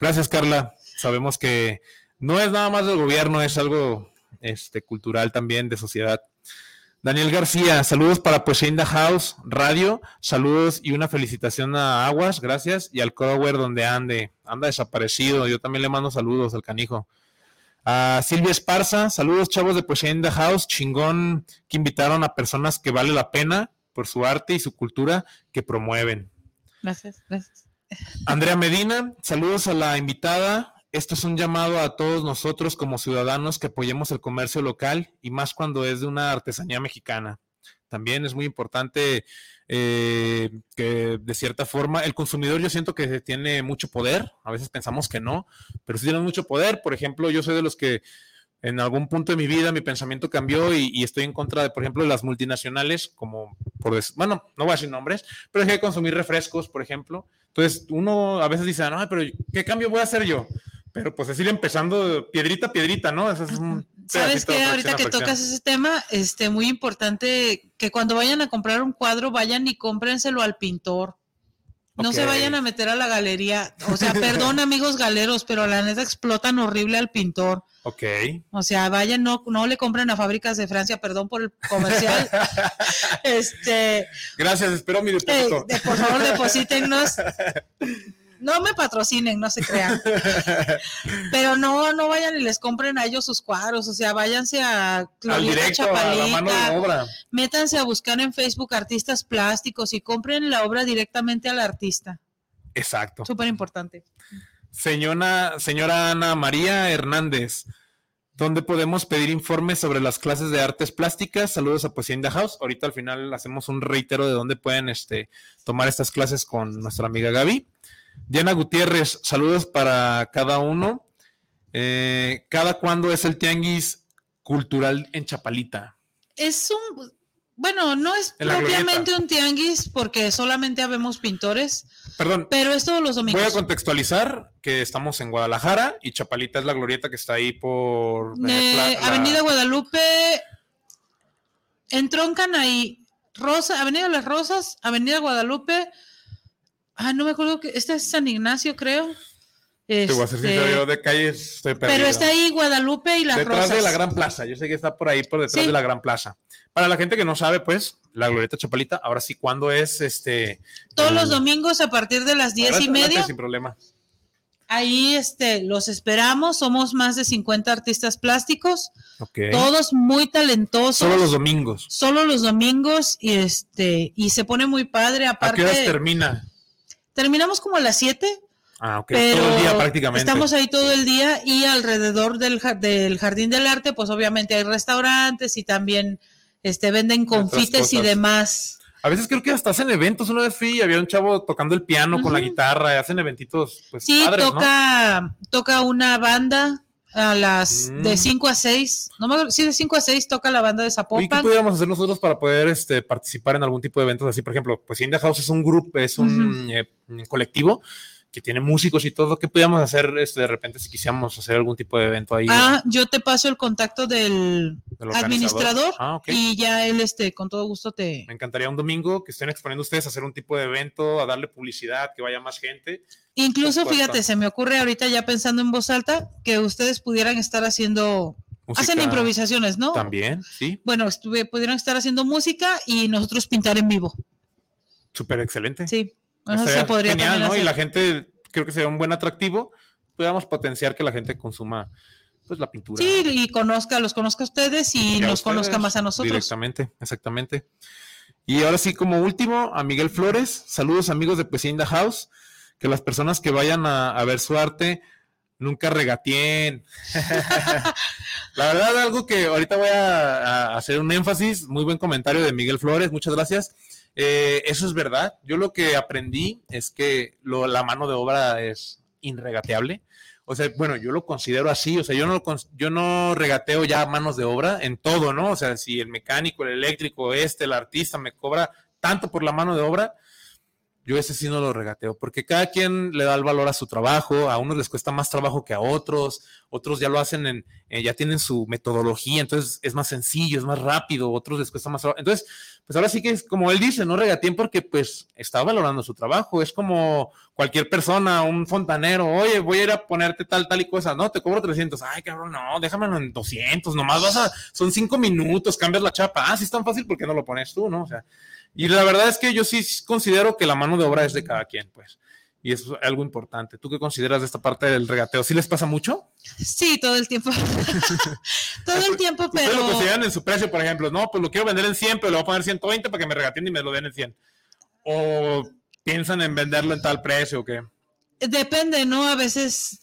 Gracias, Carla. Sabemos que no es nada más del gobierno, es algo este, cultural también, de sociedad. Daniel García, saludos para Poesía House Radio, saludos y una felicitación a Aguas, gracias, y al Cower donde ande, anda desaparecido, yo también le mando saludos al canijo. A Silvia Esparza, saludos chavos de Poesía in the House, chingón que invitaron a personas que vale la pena por su arte y su cultura que promueven. Gracias, gracias. Andrea Medina, saludos a la invitada. Esto es un llamado a todos nosotros como ciudadanos que apoyemos el comercio local y más cuando es de una artesanía mexicana. También es muy importante eh, que de cierta forma el consumidor yo siento que tiene mucho poder, a veces pensamos que no, pero sí tiene mucho poder. Por ejemplo, yo soy de los que en algún punto de mi vida mi pensamiento cambió y, y estoy en contra de, por ejemplo, de las multinacionales, como por bueno, no voy a decir nombres, pero dejé de consumir refrescos, por ejemplo. Entonces, uno a veces dice, no, pero ¿qué cambio voy a hacer yo? Pero pues es ir empezando piedrita a piedrita, ¿no? Eso es un ¿Sabes fracción Ahorita que tocas ese tema, este, muy importante que cuando vayan a comprar un cuadro, vayan y cómprenselo al pintor. No se vayan a meter a la galería. O sea, perdón, amigos galeros, pero la neta explotan horrible al pintor. Ok. O sea, vayan, no, no le compren a fábricas de Francia, perdón por el comercial. este, Gracias, espero mi eh, depósito. de- por favor, deposítennos. No me patrocinen, no se crean. Pero no, no vayan y les compren a ellos sus cuadros. O sea, váyanse a a de Chapalita, obra. métanse a buscar en Facebook artistas plásticos y compren la obra directamente al artista. Exacto. Súper importante. Señora, señora Ana María Hernández, ¿dónde podemos pedir informes sobre las clases de artes plásticas? Saludos a Poesía in the House. Ahorita al final hacemos un reitero de dónde pueden este, tomar estas clases con nuestra amiga Gaby. Diana Gutiérrez, saludos para cada uno. Eh, ¿Cada cuándo es el tianguis cultural en Chapalita? Es un, bueno, no es propiamente un tianguis porque solamente habemos pintores, Perdón, pero es todos los domingos. voy a contextualizar que estamos en Guadalajara y Chapalita es la glorieta que está ahí por... Eh, la- la- Avenida Guadalupe, entroncan ahí, Rosa, Avenida Las Rosas, Avenida Guadalupe, ah, no me acuerdo que, este es San Ignacio, creo. Te voy a ser Este, sincero, de calles estoy perdido. pero está ahí Guadalupe y Las detrás Rosas. de la Gran Plaza. Yo sé que está por ahí, por detrás Sí. de la Gran Plaza. Para la gente que no sabe, pues, la Glorieta Chapalita, ahora sí, ¿cuándo es este? Todos los domingos a partir de las diez y media. Sin problema. Ahí este, los esperamos. Somos más de 50 artistas plásticos, todos muy talentosos. Solo los domingos. Solo los domingos y este y se pone muy padre. ¿A Aparte, qué horas termina? Terminamos como a las 7, Ah, ok. pero Todo el día prácticamente. estamos ahí todo el día y alrededor del, del jardín del arte, pues obviamente hay restaurantes y también este venden confites y demás. A veces creo que hasta hacen eventos. Una vez fui y había un chavo tocando el piano con la guitarra. Y hacen eventitos, pues, Sí, padres, ¿no? toca, toca una banda a las Mm. de 5 a 6. No me acuerdo, sí, de 5 a 6 toca la banda de Oye, ¿qué Zapopan. podríamos hacer nosotros para poder este, participar en algún tipo de eventos así? Por ejemplo, pues India House es un grupo, es un eh, un colectivo que tiene músicos y todo. ¿Qué podríamos hacer este, de repente si quisiéramos hacer algún tipo de evento ahí? Ah, yo te paso el contacto del administrador Ah, ok. y ya él este con todo gusto te Me encantaría un domingo que estén exponiendo ustedes a hacer un tipo de evento, a darle publicidad, que vaya más gente. incluso fíjate se me ocurre ahorita ya pensando en voz alta que ustedes pudieran estar haciendo hacen improvisaciones no También, sí, bueno estuve pudieran estar haciendo música y nosotros pintar en vivo súper excelente. sí se podría genial, ¿no? Y la gente, creo que sería un buen atractivo. Podríamos potenciar que la gente consuma pues la pintura. sí y conozca los conozca a ustedes y Y nos conozca más a nosotros Directamente, exactamente. Y ahora sí, como último, a Miguel Flores. Saludos amigos de Poesía in the House. que las personas que vayan a, a ver su arte nunca regateen. la verdad, algo que ahorita voy a, a hacer un énfasis, muy buen comentario de Miguel Flores, muchas gracias. Eh, eso es verdad. Yo lo que aprendí es que lo- la mano de obra es irregateable. O sea, bueno, yo lo considero así. O sea, yo no, yo no regateo ya manos de obra en todo, ¿no? O sea, si el mecánico, el eléctrico, este, el artista me cobra tanto por la mano de obra, yo ese sí no lo regateo, porque cada quien le da el valor a su trabajo, a unos les cuesta más trabajo que a otros, otros ya lo hacen en, eh, ya tienen su metodología, entonces es más sencillo, es más rápido, otros les cuesta más trabajo. Entonces, pues ahora sí que es como él dice, no regateen porque pues está valorando su trabajo, es como cualquier persona, un fontanero, oye, voy a ir a ponerte tal, tal y cosa, no, te cobro 300, ay, cabrón, no, déjamelo en 200, nomás vas a, son cinco minutos, cambias la chapa, ah, sí es tan fácil, ¿por qué no lo pones tú, no? O sea, y la verdad es que yo sí considero que la mano de obra es de cada quien, pues. Y eso es algo importante. ¿Tú qué consideras de esta parte del regateo? ¿Sí les pasa mucho? Sí, todo el tiempo. todo el tiempo, Ustedes lo pero consideran en su precio, por ejemplo. No, pues lo quiero vender en 100, pero le voy a poner 120 para que me regateen y me lo den en 100. O piensan en venderlo en tal precio o qué. depende, ¿no? A veces,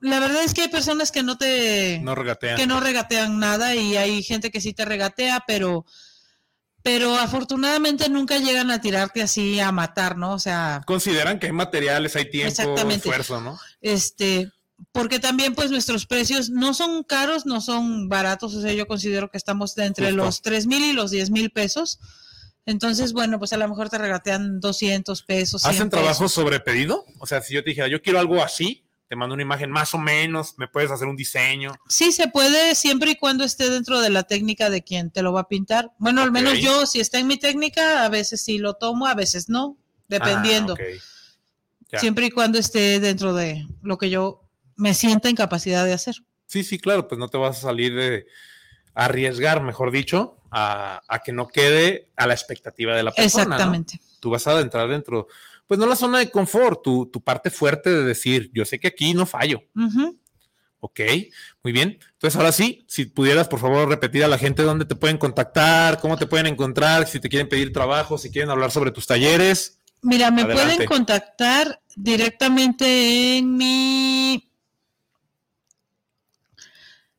la verdad es que hay personas que no te, No regatean. que no regatean nada y hay gente que sí te regatea, pero, pero afortunadamente nunca llegan a tirarte así a matar, ¿no? O sea, Consideran que hay materiales, hay tiempo, Exactamente. esfuerzo, ¿no? este, porque también pues nuestros precios no son caros, no son baratos, o sea, yo considero que estamos entre Justo. los 3 mil y los 10 mil pesos. Entonces, bueno, pues a lo mejor te regatean 200 pesos. 100 ¿Hacen pesos. trabajo sobre pedido? O sea, si yo te dijera, yo quiero algo así, te mando una imagen más o menos, me puedes hacer un diseño. Sí, se puede siempre y cuando esté dentro de la técnica de quien te lo va a pintar. Bueno, al menos yo, si está en mi técnica, a veces sí lo tomo, a veces no, dependiendo. Ah. Siempre y cuando esté dentro de lo que yo me sienta en capacidad de hacer. Sí, sí, claro, pues no te vas a salir de arriesgar, mejor dicho, a, a que no quede a la expectativa de la persona. ¿no? Exactamente. Tú vas a entrar dentro, pues no la zona de confort, tu, tu parte fuerte de decir, yo sé que aquí no fallo. Ujú. Ok, muy bien. Entonces, ahora sí, si pudieras, por favor, repetir a la gente dónde te pueden contactar, cómo te pueden encontrar, si te quieren pedir trabajo, si quieren hablar sobre tus talleres. Mira, me Adelante. pueden contactar directamente en mi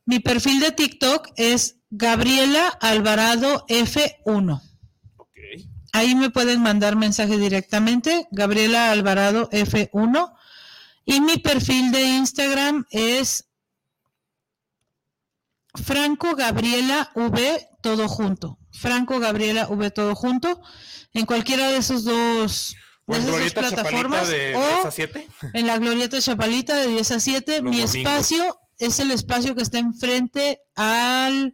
mi perfil de TikTok es Gabriela Alvarado F1. Ahí me pueden mandar mensaje directamente, Gabriela Alvarado F1. Y mi perfil de Instagram es Franco Gabriela V todo junto. Franco Gabriela V todo junto. En cualquiera de esos dos, de en esas dos Glorieta plataformas. de o 10 a 7. en la Glorieta Chapalita de 10 a 7. Los Mi domingos. espacio es el espacio que está enfrente al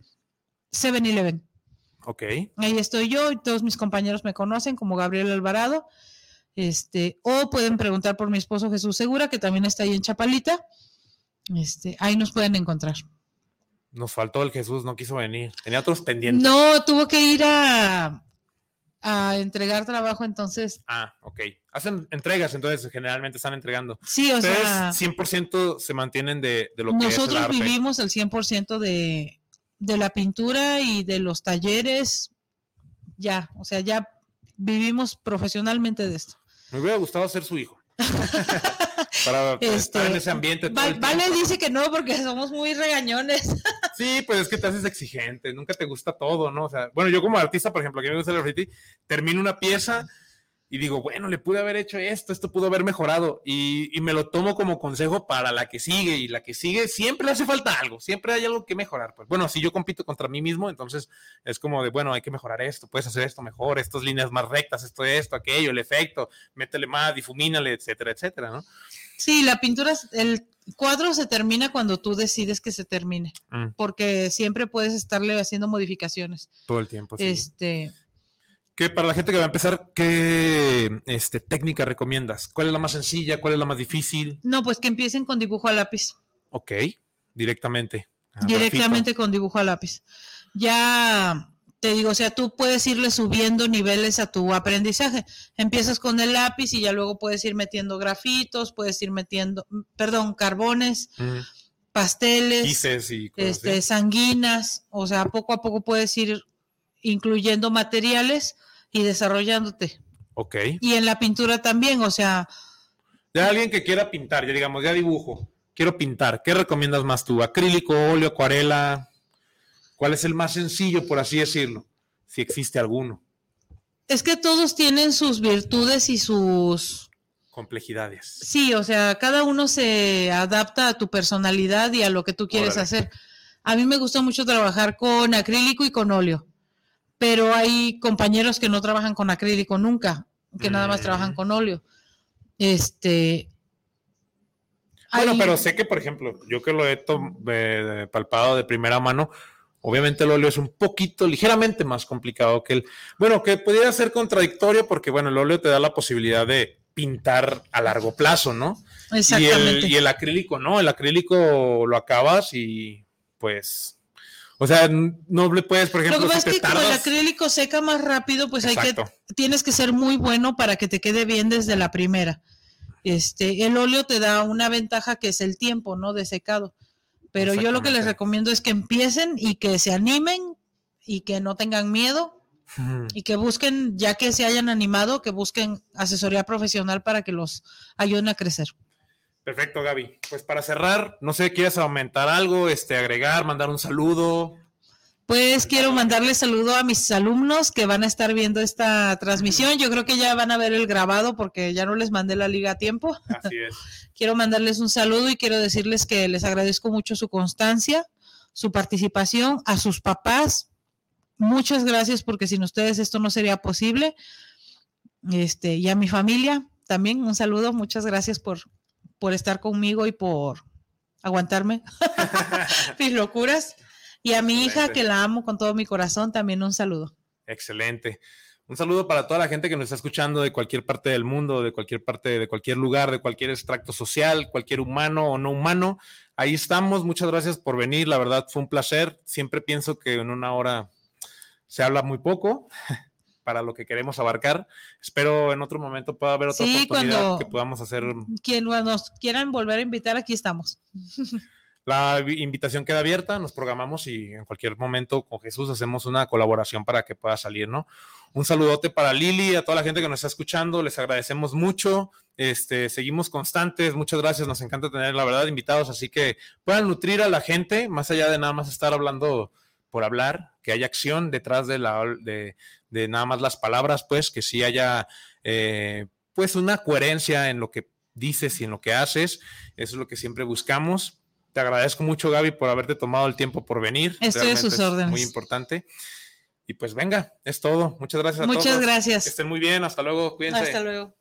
7-Eleven. Ok. Ahí estoy yo y todos mis compañeros me conocen como Gabriel Alvarado. Este, o pueden preguntar por mi esposo Jesús Segura, que también está ahí en Chapalita. Este, ahí nos pueden encontrar. Nos faltó el Jesús, no quiso venir. Tenía otros pendientes. No, tuvo que ir a, a entregar trabajo, entonces Ah, ok. Hacen entregas, entonces generalmente están entregando. Sí, o Ustedes sea- 100% se mantienen de, de lo que es el nosotros arte. vivimos el 100% de, de la pintura y de los talleres. Ya, o sea, ya vivimos profesionalmente de esto. Me hubiera gustado ser su hijo. Para estar en ese ambiente. todo el vale dice que no porque somos muy regañones. Sí, pues es que te haces exigente, nunca te gusta todo, ¿no? O sea, bueno, yo como artista, por ejemplo, que me gusta el graffiti, termino una pieza y digo, bueno, le pude haber hecho esto, esto pudo haber mejorado, y, y me lo tomo como consejo para la que sigue, y la que sigue siempre le hace falta algo, siempre hay algo que mejorar. Pues bueno, si yo compito contra mí mismo, entonces es como de, bueno, hay que mejorar esto, puedes hacer esto mejor, estas líneas más rectas, esto, esto, aquello, el efecto, métele más, difumínale, etcétera, etcétera, ¿no? Sí, la pintura, el cuadro se termina cuando tú decides que se termine, Mm, porque siempre puedes estarle haciendo modificaciones. todo el tiempo. sí. Este, Que para la gente que va a empezar, ¿qué este, técnica recomiendas? ¿Cuál es la más sencilla? ¿Cuál es la más difícil? no, pues que empiecen con dibujo a lápiz. Ok, directamente. Directamente con dibujo a lápiz. Ya te digo, o sea, tú puedes irle subiendo niveles a tu aprendizaje. Empiezas con el lápiz y ya luego puedes ir metiendo grafitos, puedes ir metiendo, perdón, carbones, pasteles, Gises y cosas este, sanguinas, o sea, poco a poco puedes ir incluyendo materiales y desarrollándote. Ok, Y en la pintura también, o sea, De alguien que quiera pintar, ya digamos, ya dibujo, quiero pintar, ¿qué recomiendas más tú? ¿Acrílico, óleo, acuarela? ¿Cuál es el más sencillo, por así decirlo? Si existe alguno. Es que todos tienen sus virtudes y sus Complejidades. Sí, o sea, cada uno se adapta a tu personalidad y a lo que tú quieres Órale. hacer. A mí me gusta mucho trabajar con acrílico y con óleo, pero hay compañeros que no trabajan con acrílico nunca, que nada más trabajan con óleo. Este. Bueno, hay- pero sé que, por ejemplo, yo que lo he eh, palpado de primera mano, obviamente el óleo es un poquito, ligeramente más complicado que el. Bueno, que pudiera ser contradictorio porque, bueno, el óleo te da la posibilidad de pintar a largo plazo, ¿no? Y el, Exactamente. y el acrílico, ¿no? El acrílico lo acabas y pues. O sea, no le puedes, por Lo ejemplo, que pasa si es que como el tardas. acrílico seca más rápido, pues hay que tienes que ser muy bueno para que te quede bien desde la primera. Este, el óleo te da una ventaja que es el tiempo, ¿no? De secado. Pero yo lo que les recomiendo es que empiecen y que se animen y que no tengan miedo y que busquen, ya que se hayan animado, que busquen asesoría profesional para que los ayuden a crecer. Perfecto, Gaby. Pues para cerrar, no sé, ¿quieres aumentar algo, este, agregar, mandar un saludo? Pues quiero mandarle saludo a mis alumnos que van a estar viendo esta transmisión. Yo creo que ya van a ver el grabado porque ya no les mandé la liga a tiempo. Así es. Quiero mandarles un saludo y quiero decirles que les agradezco mucho su constancia, su participación, a sus papás. Muchas gracias porque sin ustedes esto no sería posible. Este, y a mi familia también un saludo. Muchas gracias por, por estar conmigo y por aguantarme mis locuras. Y a mi hija que la amo con todo mi corazón también un saludo. Excelente. Un saludo para toda la gente que nos está escuchando de cualquier parte del mundo, de cualquier parte, de cualquier lugar, de cualquier extracto social, cualquier humano o no humano. Ahí estamos. Muchas gracias por venir. La verdad fue un placer. Siempre pienso que en una hora se habla muy poco para lo que queremos abarcar. Espero en otro momento pueda haber otra Sí, oportunidad que podamos hacer. Quien nos quieran volver a invitar, aquí estamos. La vi- invitación queda abierta, nos programamos y en cualquier momento con Jesús hacemos una colaboración para que pueda salir, ¿no? Un saludote para Lili, a toda la gente que nos está escuchando, les agradecemos mucho. Este, seguimos constantes, muchas gracias, nos encanta tener la verdad invitados, así que puedan nutrir a la gente, más allá de nada más estar hablando por hablar, que haya acción detrás de la de, de nada más las palabras, pues, que sí haya eh, pues una coherencia en lo que dices y en lo que haces. Eso es lo que siempre buscamos. Te agradezco mucho, Gaby, por haberte tomado el tiempo por venir. Estoy a Realmente sus es órdenes. Muy importante. Y pues venga, es todo. Muchas gracias a Muchas todos. gracias. Que estén muy bien. Hasta luego. Cuídense. Hasta luego.